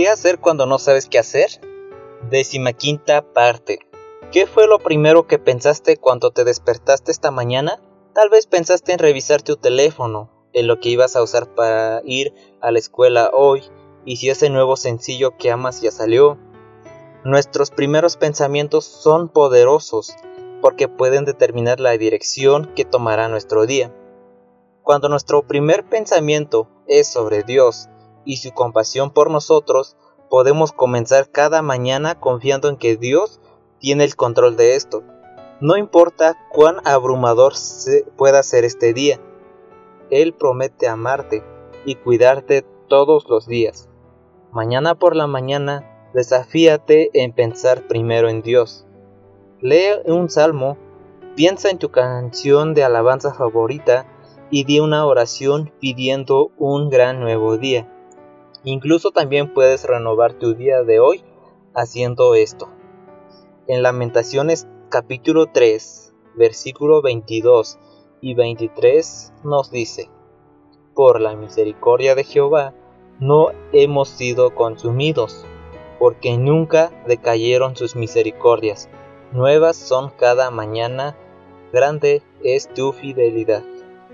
¿Qué hacer cuando no sabes qué hacer? Décima quinta parte. ¿Qué fue lo primero que pensaste cuando te despertaste esta mañana? Tal vez pensaste en revisar tu teléfono, en lo que ibas a usar para ir a la escuela hoy, y si ese nuevo sencillo que amas ya salió. Nuestros primeros pensamientos son poderosos porque pueden determinar la dirección que tomará nuestro día. Cuando nuestro primer pensamiento es sobre Dios y su compasión por nosotros, podemos comenzar cada mañana confiando en que Dios tiene el control de esto. No importa cuán abrumador pueda ser este día, Él promete amarte y cuidarte todos los días. Mañana por la mañana, desafíate en pensar primero en Dios. Lee un salmo, piensa en tu canción de alabanza favorita y di una oración pidiendo un gran nuevo día. Incluso también puedes renovar tu día de hoy haciendo esto. En Lamentaciones capítulo 3, versículo 22 y 23 nos dice, Por la misericordia de Jehová no hemos sido consumidos, porque nunca decayeron sus misericordias nuevas son cada mañana, grande es tu fidelidad.